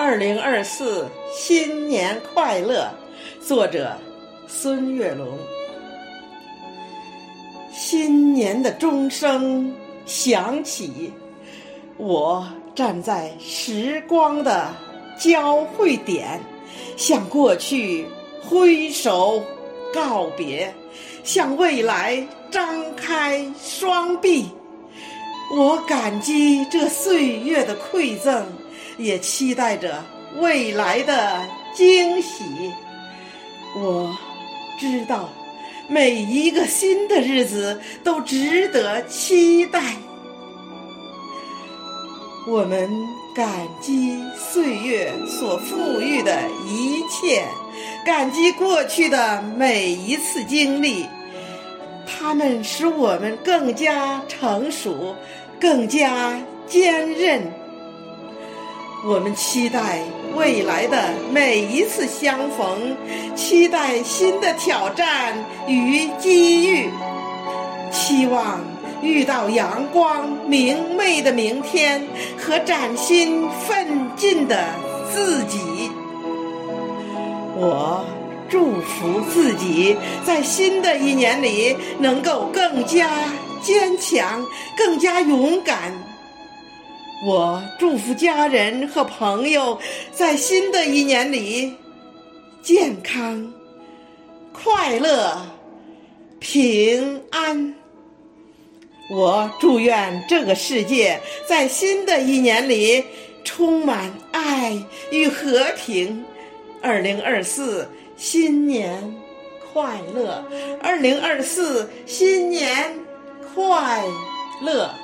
二零二四新年快乐！作者孙月龙。新年的钟声响起，我站在时光的交汇点，向过去挥手告别，向未来张开双臂。我感激这岁月的馈赠。也期待着未来的惊喜。我知道，每一个新的日子都值得期待。我们感激岁月所赋予的一切，感激过去的每一次经历，它们使我们更加成熟，更加坚韧。我们期待未来的每一次相逢，期待新的挑战与机遇，期望遇到阳光明媚的明天和崭新奋进的自己。我祝福自己在新的一年里能够更加坚强，更加勇敢。我祝福家人和朋友在新的一年里健康、快乐、平安。我祝愿这个世界在新的一年里充满爱与和平。二零二四新年快乐！二零二四新年快乐！